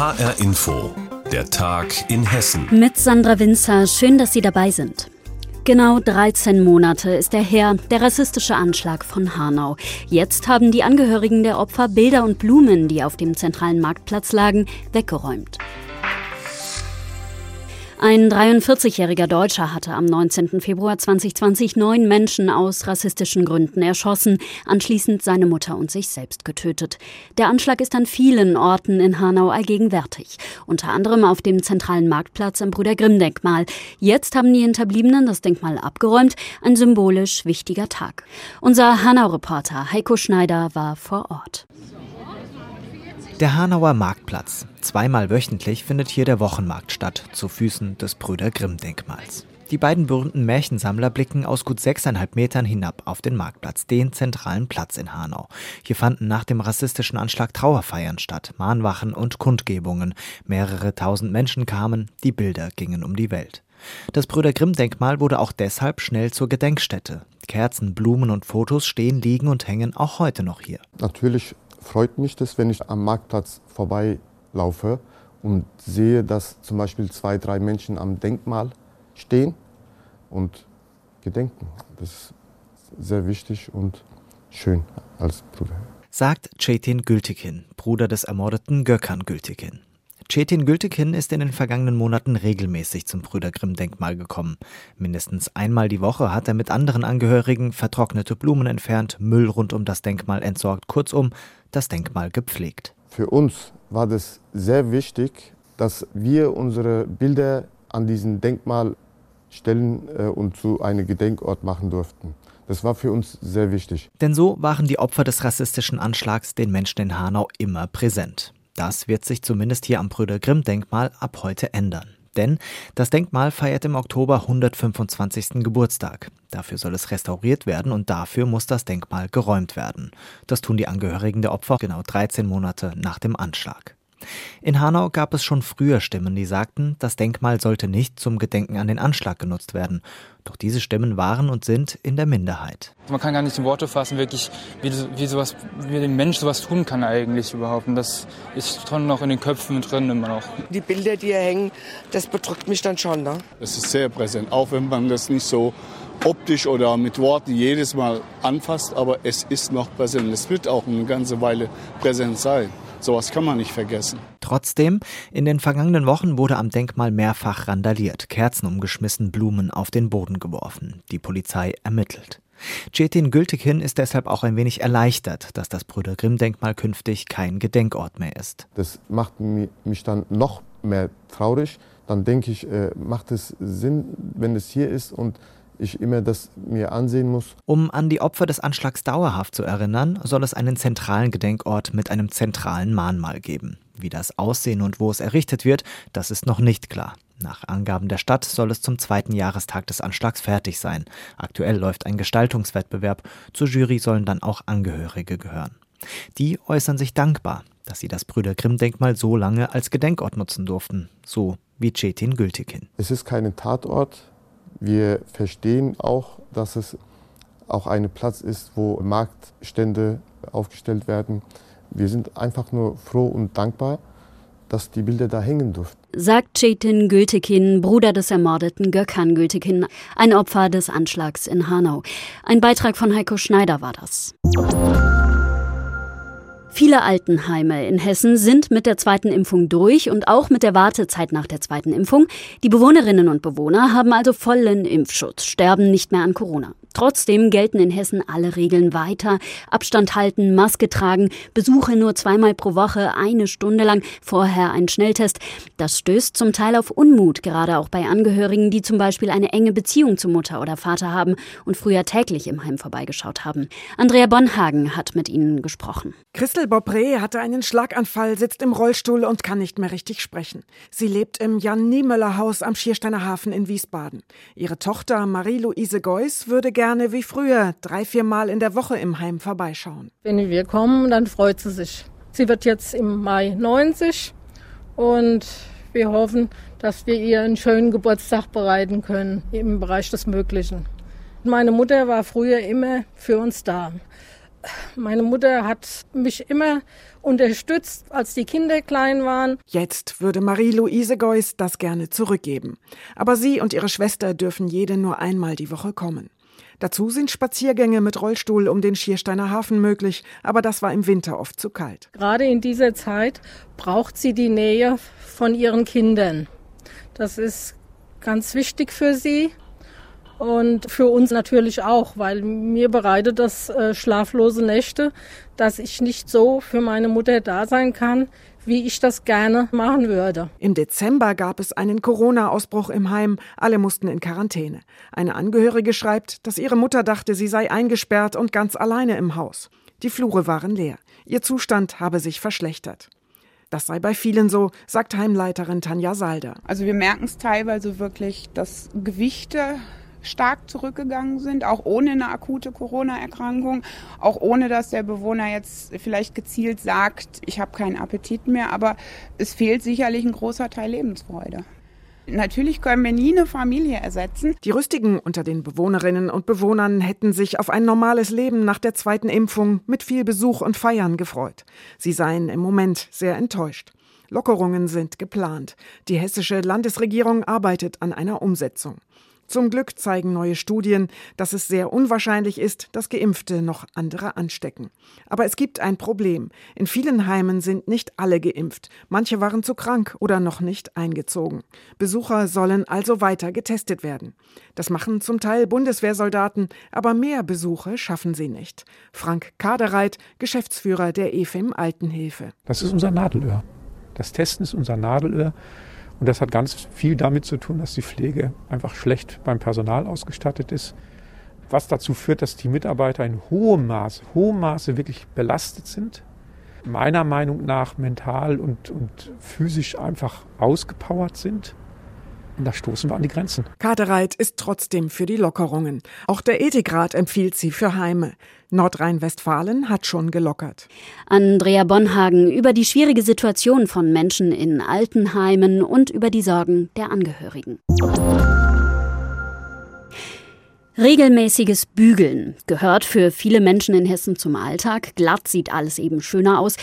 HR Info, der Tag in Hessen. Mit Sandra Winzer, schön, dass Sie dabei sind. Genau 13 Monate ist er her, der rassistische Anschlag von Hanau. Jetzt haben die Angehörigen der Opfer Bilder und Blumen, die auf dem zentralen Marktplatz lagen, weggeräumt. Ein 43-jähriger Deutscher hatte am 19. Februar 2020 neun Menschen aus rassistischen Gründen erschossen, anschließend seine Mutter und sich selbst getötet. Der Anschlag ist an vielen Orten in Hanau allgegenwärtig, unter anderem auf dem zentralen Marktplatz am Brüder Grimm Denkmal. Jetzt haben die Hinterbliebenen das Denkmal abgeräumt, ein symbolisch wichtiger Tag. Unser Hanau-Reporter Heiko Schneider war vor Ort. Der Hanauer Marktplatz. Zweimal wöchentlich findet hier der Wochenmarkt statt, zu Füßen des Brüder Grimm-Denkmals. Die beiden berühmten Märchensammler blicken aus gut sechseinhalb Metern hinab auf den Marktplatz, den zentralen Platz in Hanau. Hier fanden nach dem rassistischen Anschlag Trauerfeiern statt, Mahnwachen und Kundgebungen. Mehrere tausend Menschen kamen, die Bilder gingen um die Welt. Das Brüder Grimm-Denkmal wurde auch deshalb schnell zur Gedenkstätte. Kerzen, Blumen und Fotos stehen, liegen und hängen auch heute noch hier. Natürlich freut mich das, wenn ich am Marktplatz vorbeilaufe und sehe, dass zum Beispiel zwei, drei Menschen am Denkmal stehen und gedenken. Das ist sehr wichtig und schön als Bruder. Sagt Cetin Gültekin, Bruder des ermordeten Gökhan Gültekin. Cetin Gültekin ist in den vergangenen Monaten regelmäßig zum Brüder Grimm Denkmal gekommen. Mindestens einmal die Woche hat er mit anderen Angehörigen vertrocknete Blumen entfernt, Müll rund um das Denkmal entsorgt, kurzum das Denkmal gepflegt. Für uns war das sehr wichtig, dass wir unsere Bilder an diesem Denkmal stellen äh, und zu einem Gedenkort machen durften. Das war für uns sehr wichtig. Denn so waren die Opfer des rassistischen Anschlags den Menschen in Hanau immer präsent. Das wird sich zumindest hier am Brüder Grimm Denkmal ab heute ändern. Denn das Denkmal feiert im Oktober 125. Geburtstag. Dafür soll es restauriert werden und dafür muss das Denkmal geräumt werden. Das tun die Angehörigen der Opfer genau 13 Monate nach dem Anschlag. In Hanau gab es schon früher Stimmen, die sagten, das Denkmal sollte nicht zum Gedenken an den Anschlag genutzt werden. Doch diese Stimmen waren und sind in der Minderheit. Man kann gar nicht in Worte fassen, wirklich, wie, wie, sowas, wie ein Mensch sowas tun kann eigentlich überhaupt. Und das ist schon noch in den Köpfen drin immer noch. Die Bilder, die hier hängen, das bedrückt mich dann schon. Ne? Es ist sehr präsent, auch wenn man das nicht so optisch oder mit Worten jedes Mal anfasst, aber es ist noch präsent. Es wird auch eine ganze Weile präsent sein. Sowas kann man nicht vergessen. Trotzdem, in den vergangenen Wochen wurde am Denkmal mehrfach randaliert, Kerzen umgeschmissen, Blumen auf den Boden geworfen. Die Polizei ermittelt. Cetin Gültekin ist deshalb auch ein wenig erleichtert, dass das Brüder Grimm Denkmal künftig kein Gedenkort mehr ist. Das macht mich dann noch mehr traurig. Dann denke ich, äh, macht es Sinn, wenn es hier ist und ich immer das mir ansehen muss. Um an die Opfer des Anschlags dauerhaft zu erinnern, soll es einen zentralen Gedenkort mit einem zentralen Mahnmal geben. Wie das aussehen und wo es errichtet wird, das ist noch nicht klar. Nach Angaben der Stadt soll es zum zweiten Jahrestag des Anschlags fertig sein. Aktuell läuft ein Gestaltungswettbewerb. Zur Jury sollen dann auch Angehörige gehören. Die äußern sich dankbar, dass sie das Brüder Grimm-Denkmal so lange als Gedenkort nutzen durften. So wie Cetin Gültikin. Es ist kein Tatort, wir verstehen auch, dass es auch ein Platz ist, wo Marktstände aufgestellt werden. Wir sind einfach nur froh und dankbar, dass die Bilder da hängen durften. Sagt Cetin Gültekin, Bruder des ermordeten Gökhan Gültekin, ein Opfer des Anschlags in Hanau. Ein Beitrag von Heiko Schneider war das. Viele Altenheime in Hessen sind mit der zweiten Impfung durch und auch mit der Wartezeit nach der zweiten Impfung. Die Bewohnerinnen und Bewohner haben also vollen Impfschutz, sterben nicht mehr an Corona. Trotzdem gelten in Hessen alle Regeln weiter. Abstand halten, Maske tragen, Besuche nur zweimal pro Woche, eine Stunde lang, vorher ein Schnelltest. Das stößt zum Teil auf Unmut, gerade auch bei Angehörigen, die zum Beispiel eine enge Beziehung zu Mutter oder Vater haben und früher täglich im Heim vorbeigeschaut haben. Andrea Bonhagen hat mit ihnen gesprochen. Christel Bobré hatte einen Schlaganfall, sitzt im Rollstuhl und kann nicht mehr richtig sprechen. Sie lebt im Jan-Niemöller-Haus am Schiersteiner Hafen in Wiesbaden. Ihre Tochter Marie-Louise Geuss würde gerne wie früher drei, vier Mal in der Woche im Heim vorbeischauen. Wenn wir kommen, dann freut sie sich. Sie wird jetzt im Mai 90 und wir hoffen, dass wir ihr einen schönen Geburtstag bereiten können im Bereich des Möglichen. Meine Mutter war früher immer für uns da. Meine Mutter hat mich immer unterstützt, als die Kinder klein waren. Jetzt würde Marie-Louise Geuss das gerne zurückgeben. Aber sie und ihre Schwester dürfen jede nur einmal die Woche kommen. Dazu sind Spaziergänge mit Rollstuhl um den Schiersteiner Hafen möglich, aber das war im Winter oft zu kalt. Gerade in dieser Zeit braucht sie die Nähe von ihren Kindern. Das ist ganz wichtig für sie und für uns natürlich auch, weil mir bereitet das äh, schlaflose Nächte, dass ich nicht so für meine Mutter da sein kann, wie ich das gerne machen würde. Im Dezember gab es einen Corona-Ausbruch im Heim. Alle mussten in Quarantäne. Eine Angehörige schreibt, dass ihre Mutter dachte, sie sei eingesperrt und ganz alleine im Haus. Die Flure waren leer. Ihr Zustand habe sich verschlechtert. Das sei bei vielen so, sagt Heimleiterin Tanja Salder. Also wir merken es teilweise wirklich, dass Gewichte stark zurückgegangen sind, auch ohne eine akute Corona-Erkrankung, auch ohne dass der Bewohner jetzt vielleicht gezielt sagt, ich habe keinen Appetit mehr, aber es fehlt sicherlich ein großer Teil Lebensfreude. Natürlich können wir nie eine Familie ersetzen. Die Rüstigen unter den Bewohnerinnen und Bewohnern hätten sich auf ein normales Leben nach der zweiten Impfung mit viel Besuch und Feiern gefreut. Sie seien im Moment sehr enttäuscht. Lockerungen sind geplant. Die hessische Landesregierung arbeitet an einer Umsetzung. Zum Glück zeigen neue Studien, dass es sehr unwahrscheinlich ist, dass Geimpfte noch andere anstecken. Aber es gibt ein Problem. In vielen Heimen sind nicht alle geimpft. Manche waren zu krank oder noch nicht eingezogen. Besucher sollen also weiter getestet werden. Das machen zum Teil Bundeswehrsoldaten, aber mehr Besuche schaffen sie nicht. Frank Kadereit, Geschäftsführer der EFIM Altenhilfe. Das ist unser Nadelöhr. Das Testen ist unser Nadelöhr. Und das hat ganz viel damit zu tun, dass die Pflege einfach schlecht beim Personal ausgestattet ist. Was dazu führt, dass die Mitarbeiter in hohem Maße, hohem Maße wirklich belastet sind. Meiner Meinung nach mental und, und physisch einfach ausgepowert sind. Und da stoßen wir an die Grenzen. Kadereit ist trotzdem für die Lockerungen. Auch der Ethikrat empfiehlt sie für Heime. Nordrhein-Westfalen hat schon gelockert. Andrea Bonhagen über die schwierige Situation von Menschen in Altenheimen und über die Sorgen der Angehörigen. Regelmäßiges Bügeln gehört für viele Menschen in Hessen zum Alltag. Glatt sieht alles eben schöner aus.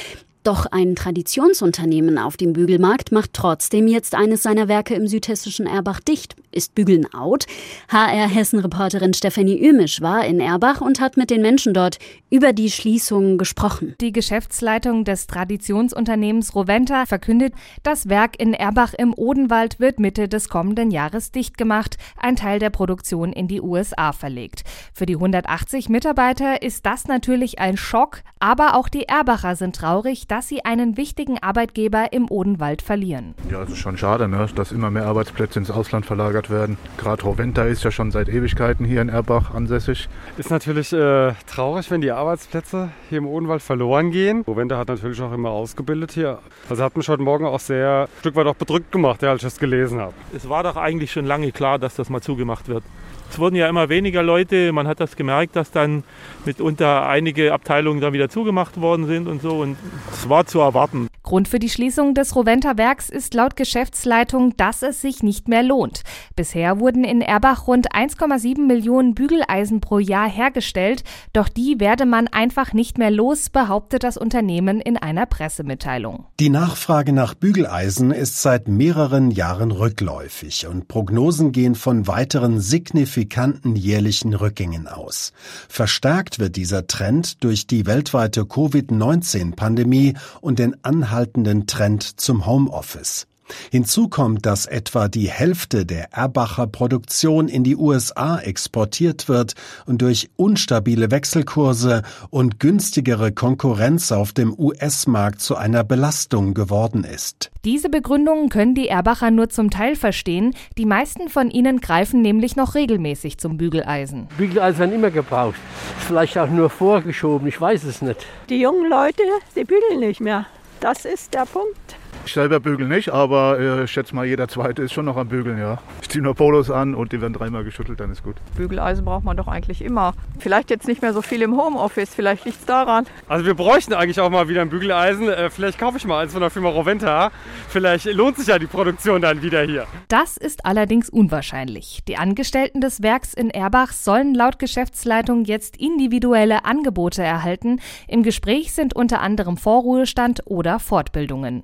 Doch ein Traditionsunternehmen auf dem Bügelmarkt macht trotzdem jetzt eines seiner Werke im südhessischen Erbach dicht. Ist Bügeln out? HR Hessen-Reporterin Stefanie Ümisch war in Erbach und hat mit den Menschen dort über die Schließung gesprochen. Die Geschäftsleitung des Traditionsunternehmens Roventa verkündet, das Werk in Erbach im Odenwald wird Mitte des kommenden Jahres dicht gemacht, ein Teil der Produktion in die USA verlegt. Für die 180 Mitarbeiter ist das natürlich ein Schock, aber auch die Erbacher sind traurig, dass dass sie einen wichtigen Arbeitgeber im Odenwald verlieren. Ja, es ist schon schade, ne? dass immer mehr Arbeitsplätze ins Ausland verlagert werden. Gerade Roventa ist ja schon seit Ewigkeiten hier in Erbach ansässig. Ist natürlich äh, traurig, wenn die Arbeitsplätze hier im Odenwald verloren gehen. Roventa hat natürlich auch immer ausgebildet hier. Also hat mich heute Morgen auch sehr ein Stück weit auch bedrückt gemacht, als ich das gelesen habe. Es war doch eigentlich schon lange klar, dass das mal zugemacht wird. Es wurden ja immer weniger Leute. Man hat das gemerkt, dass dann mitunter einige Abteilungen dann wieder zugemacht worden sind und so. Und es war zu erwarten. Grund für die Schließung des Roventa Werks ist laut Geschäftsleitung, dass es sich nicht mehr lohnt. Bisher wurden in Erbach rund 1,7 Millionen Bügeleisen pro Jahr hergestellt. Doch die werde man einfach nicht mehr los, behauptet das Unternehmen in einer Pressemitteilung. Die Nachfrage nach Bügeleisen ist seit mehreren Jahren rückläufig und Prognosen gehen von weiteren signifikanten signifikanten jährlichen Rückgängen aus. Verstärkt wird dieser Trend durch die weltweite Covid-19-Pandemie und den anhaltenden Trend zum Homeoffice. Hinzu kommt, dass etwa die Hälfte der Erbacher Produktion in die USA exportiert wird und durch unstabile Wechselkurse und günstigere Konkurrenz auf dem US-Markt zu einer Belastung geworden ist. Diese Begründungen können die Erbacher nur zum Teil verstehen. Die meisten von ihnen greifen nämlich noch regelmäßig zum Bügeleisen. Bügeleisen werden immer gebraucht. Vielleicht auch nur vorgeschoben, ich weiß es nicht. Die jungen Leute, die bügeln nicht mehr. Das ist der Punkt. Ich selber bügel nicht, aber äh, ich schätze mal, jeder Zweite ist schon noch am Bügeln, ja. Ich ziehe nur Polos an und die werden dreimal geschüttelt, dann ist gut. Bügeleisen braucht man doch eigentlich immer. Vielleicht jetzt nicht mehr so viel im Homeoffice, vielleicht liegt es daran. Also wir bräuchten eigentlich auch mal wieder ein Bügeleisen. Äh, vielleicht kaufe ich mal eins von der Firma Roventa. Vielleicht lohnt sich ja die Produktion dann wieder hier. Das ist allerdings unwahrscheinlich. Die Angestellten des Werks in Erbach sollen laut Geschäftsleitung jetzt individuelle Angebote erhalten. Im Gespräch sind unter anderem Vorruhestand oder Fortbildungen.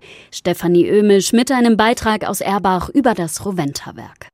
Stefanie Ömisch mit einem Beitrag aus Erbach über das Roventa-Werk.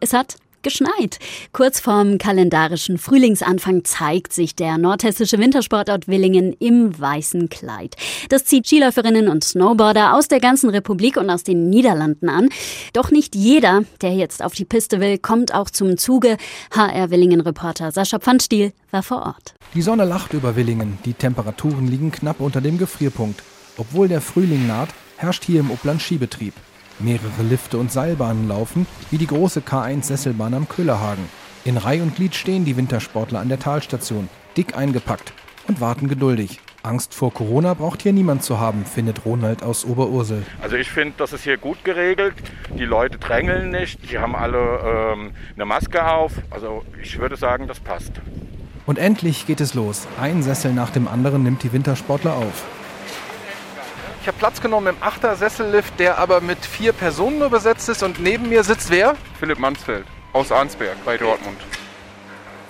Es hat geschneit. Kurz vorm kalendarischen Frühlingsanfang zeigt sich der nordhessische Wintersportort Willingen im weißen Kleid. Das zieht Skiläuferinnen und Snowboarder aus der ganzen Republik und aus den Niederlanden an. Doch nicht jeder, der jetzt auf die Piste will, kommt auch zum Zuge. HR Willingen-Reporter Sascha Pfannstiel war vor Ort. Die Sonne lacht über Willingen. Die Temperaturen liegen knapp unter dem Gefrierpunkt. Obwohl der Frühling naht, herrscht hier im Upland Skibetrieb. Mehrere Lifte und Seilbahnen laufen, wie die große K1-Sesselbahn am Köhlerhagen. In Reih und Glied stehen die Wintersportler an der Talstation, dick eingepackt und warten geduldig. Angst vor Corona braucht hier niemand zu haben, findet Ronald aus Oberursel. Also ich finde, das ist hier gut geregelt. Die Leute drängeln nicht, die haben alle ähm, eine Maske auf. Also ich würde sagen, das passt. Und endlich geht es los. Ein Sessel nach dem anderen nimmt die Wintersportler auf. Ich habe Platz genommen im Achter-Sessellift, der aber mit vier Personen nur besetzt ist. Und neben mir sitzt wer? Philipp Mansfeld aus Arnsberg bei Dortmund.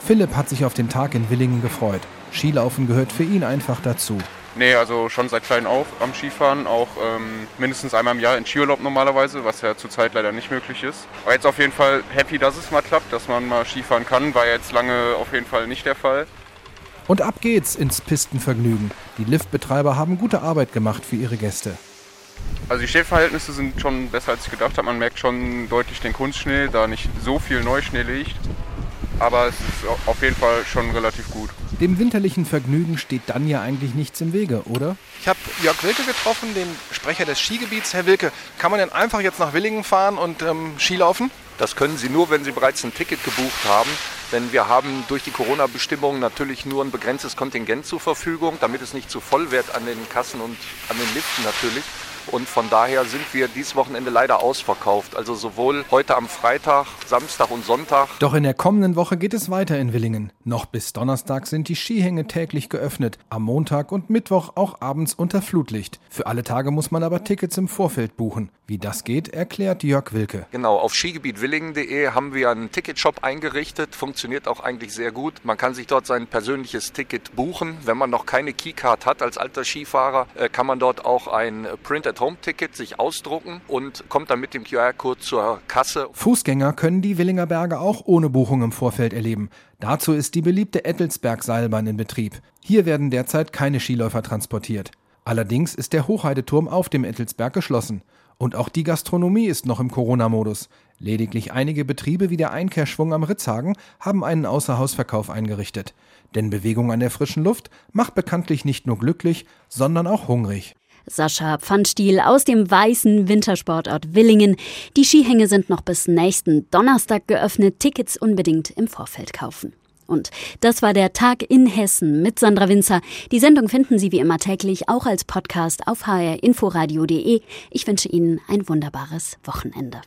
Philipp hat sich auf den Tag in Willingen gefreut. Skilaufen gehört für ihn einfach dazu. Nee, also schon seit klein auf am Skifahren, auch ähm, mindestens einmal im Jahr in Skiurlaub normalerweise, was ja zurzeit leider nicht möglich ist. Aber jetzt auf jeden Fall happy, dass es mal klappt, dass man mal Skifahren kann, war jetzt lange auf jeden Fall nicht der Fall. Und ab geht's ins Pistenvergnügen. Die Liftbetreiber haben gute Arbeit gemacht für ihre Gäste. Also die Stehverhältnisse sind schon besser als ich gedacht habe. Man merkt schon deutlich den Kunstschnee, da nicht so viel Neuschnee liegt. Aber es ist auf jeden Fall schon relativ gut. Dem winterlichen Vergnügen steht dann ja eigentlich nichts im Wege, oder? Ich habe Jörg Wilke getroffen, den Sprecher des Skigebiets. Herr Wilke, kann man denn einfach jetzt nach Willingen fahren und ähm, Skilaufen? Das können Sie nur, wenn Sie bereits ein Ticket gebucht haben. Denn wir haben durch die Corona-Bestimmungen natürlich nur ein begrenztes Kontingent zur Verfügung, damit es nicht zu voll wird an den Kassen und an den Liften natürlich. Und von daher sind wir dieses Wochenende leider ausverkauft. Also sowohl heute am Freitag, Samstag und Sonntag. Doch in der kommenden Woche geht es weiter in Willingen. Noch bis Donnerstag sind die Skihänge täglich geöffnet. Am Montag und Mittwoch auch abends unter Flutlicht. Für alle Tage muss man aber Tickets im Vorfeld buchen. Wie das geht, erklärt Jörg Wilke. Genau, auf skigebietwillingen.de haben wir einen Ticketshop eingerichtet. Funktioniert auch eigentlich sehr gut. Man kann sich dort sein persönliches Ticket buchen. Wenn man noch keine Keycard hat als alter Skifahrer, äh, kann man dort auch ein Print At-Home-Ticket sich ausdrucken und kommt dann mit dem QR-Code zur Kasse. Fußgänger können die Willinger Berge auch ohne Buchung im Vorfeld erleben. Dazu ist die beliebte Ettelsberg-Seilbahn in Betrieb. Hier werden derzeit keine Skiläufer transportiert. Allerdings ist der Hochheideturm auf dem Ettelsberg geschlossen. Und auch die Gastronomie ist noch im Corona-Modus. Lediglich einige Betriebe wie der Einkehrschwung am Ritzhagen haben einen Außerhausverkauf eingerichtet. Denn Bewegung an der frischen Luft macht bekanntlich nicht nur glücklich, sondern auch hungrig. Sascha Pfannstiel aus dem weißen Wintersportort Willingen. Die Skihänge sind noch bis nächsten Donnerstag geöffnet. Tickets unbedingt im Vorfeld kaufen. Und das war der Tag in Hessen mit Sandra Winzer. Die Sendung finden Sie wie immer täglich auch als Podcast auf hrinforadio.de. Ich wünsche Ihnen ein wunderbares Wochenende.